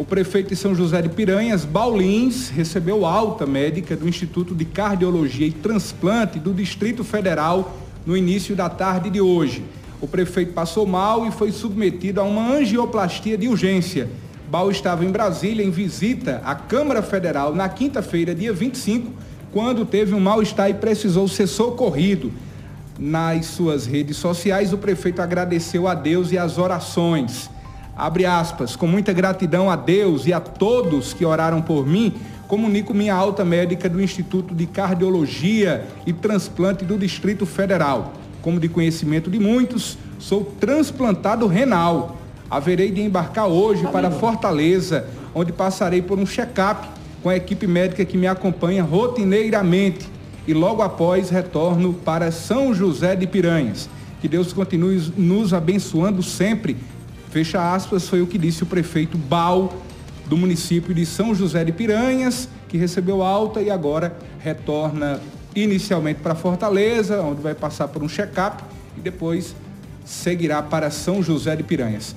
O prefeito de São José de Piranhas, Baulins, recebeu alta médica do Instituto de Cardiologia e Transplante do Distrito Federal no início da tarde de hoje. O prefeito passou mal e foi submetido a uma angioplastia de urgência. Baul estava em Brasília em visita à Câmara Federal na quinta-feira, dia 25, quando teve um mal-estar e precisou ser socorrido. Nas suas redes sociais, o prefeito agradeceu a Deus e as orações abre aspas, com muita gratidão a Deus e a todos que oraram por mim, comunico minha alta médica do Instituto de Cardiologia e Transplante do Distrito Federal. Como de conhecimento de muitos, sou transplantado renal. Haverei de embarcar hoje para Fortaleza, onde passarei por um check-up com a equipe médica que me acompanha rotineiramente e logo após retorno para São José de Piranhas. Que Deus continue nos abençoando sempre Fecha aspas, foi o que disse o prefeito Bal do município de São José de Piranhas, que recebeu alta e agora retorna inicialmente para Fortaleza, onde vai passar por um check-up e depois seguirá para São José de Piranhas.